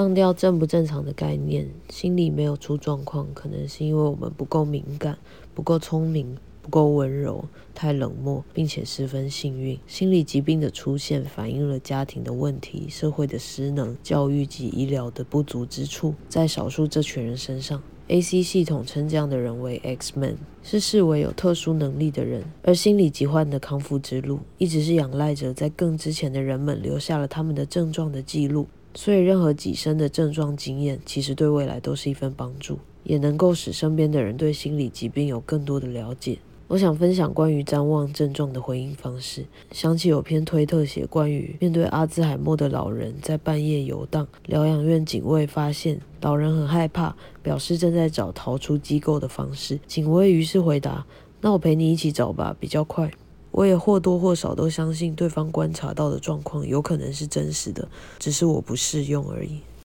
放掉正不正常的概念，心理没有出状况，可能是因为我们不够敏感、不够聪明、不够温柔、太冷漠，并且十分幸运。心理疾病的出现反映了家庭的问题、社会的失能、教育及医疗的不足之处，在少数这群人身上。A.C. 系统称这样的人为 X-Men，是视为有特殊能力的人。而心理疾患的康复之路，一直是仰赖着在更之前的人们留下了他们的症状的记录。所以，任何己身的症状经验，其实对未来都是一份帮助，也能够使身边的人对心理疾病有更多的了解。我想分享关于瞻望症状的回应方式。想起有篇推特写关于面对阿兹海默的老人在半夜游荡，疗养院警卫发现老人很害怕，表示正在找逃出机构的方式。警卫于是回答：“那我陪你一起找吧，比较快。”我也或多或少都相信对方观察到的状况有可能是真实的，只是我不适用而已。